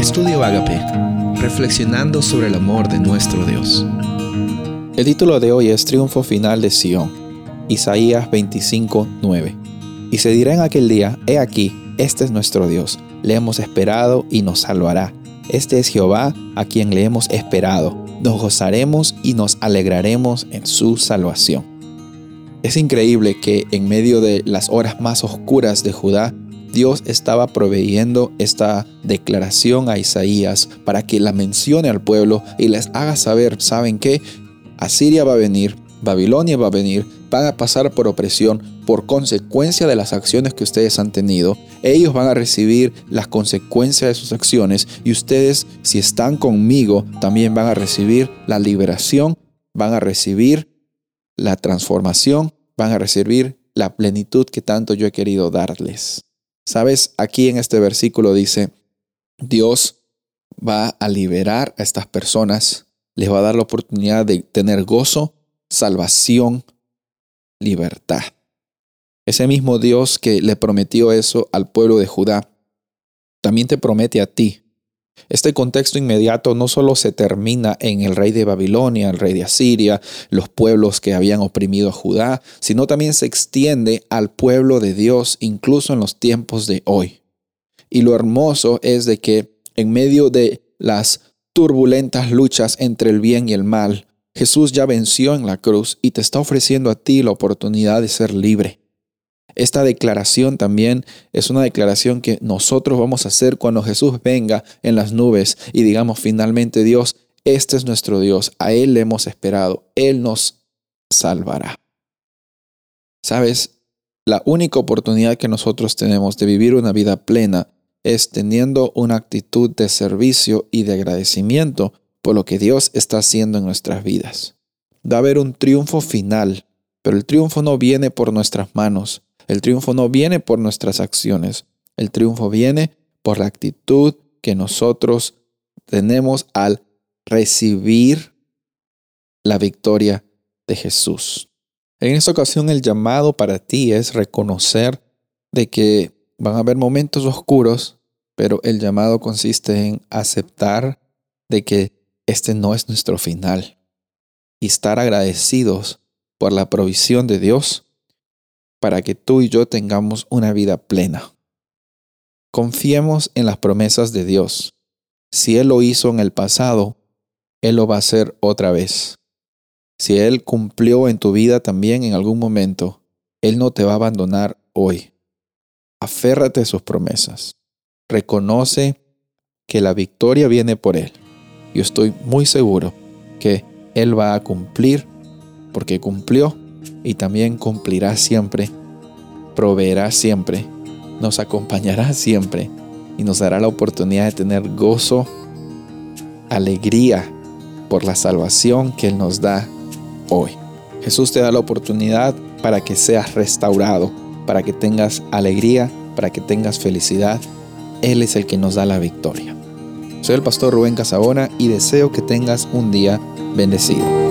Estudio Agape, reflexionando sobre el amor de nuestro Dios. El título de hoy es Triunfo Final de Sion, Isaías 25, 9. Y se dirá en aquel día, He aquí, este es nuestro Dios, le hemos esperado y nos salvará. Este es Jehová a quien le hemos esperado. Nos gozaremos y nos alegraremos en su salvación. Es increíble que en medio de las horas más oscuras de Judá, Dios estaba proveyendo esta declaración a Isaías para que la mencione al pueblo y les haga saber, ¿saben qué? Asiria va a venir, Babilonia va a venir, van a pasar por opresión por consecuencia de las acciones que ustedes han tenido. Ellos van a recibir las consecuencias de sus acciones y ustedes, si están conmigo, también van a recibir la liberación, van a recibir la transformación, van a recibir la plenitud que tanto yo he querido darles. Sabes, aquí en este versículo dice, Dios va a liberar a estas personas, les va a dar la oportunidad de tener gozo, salvación, libertad. Ese mismo Dios que le prometió eso al pueblo de Judá, también te promete a ti este contexto inmediato no solo se termina en el rey de Babilonia, el rey de Asiria, los pueblos que habían oprimido a Judá, sino también se extiende al pueblo de Dios incluso en los tiempos de hoy. Y lo hermoso es de que en medio de las turbulentas luchas entre el bien y el mal, Jesús ya venció en la cruz y te está ofreciendo a ti la oportunidad de ser libre. Esta declaración también es una declaración que nosotros vamos a hacer cuando Jesús venga en las nubes y digamos finalmente Dios, este es nuestro Dios, a Él le hemos esperado, Él nos salvará. Sabes, la única oportunidad que nosotros tenemos de vivir una vida plena es teniendo una actitud de servicio y de agradecimiento por lo que Dios está haciendo en nuestras vidas. Va a haber un triunfo final, pero el triunfo no viene por nuestras manos, el triunfo no viene por nuestras acciones, el triunfo viene por la actitud que nosotros tenemos al recibir la victoria de Jesús. En esta ocasión el llamado para ti es reconocer de que van a haber momentos oscuros, pero el llamado consiste en aceptar de que este no es nuestro final y estar agradecidos por la provisión de Dios para que tú y yo tengamos una vida plena. Confiemos en las promesas de Dios. Si Él lo hizo en el pasado, Él lo va a hacer otra vez. Si Él cumplió en tu vida también en algún momento, Él no te va a abandonar hoy. Aférrate a sus promesas. Reconoce que la victoria viene por Él. Yo estoy muy seguro que Él va a cumplir porque cumplió y también cumplirá siempre, proveerá siempre, nos acompañará siempre y nos dará la oportunidad de tener gozo, alegría por la salvación que Él nos da hoy. Jesús te da la oportunidad para que seas restaurado, para que tengas alegría, para que tengas felicidad. Él es el que nos da la victoria. Soy el pastor Rubén Casabona y deseo que tengas un día bendecido.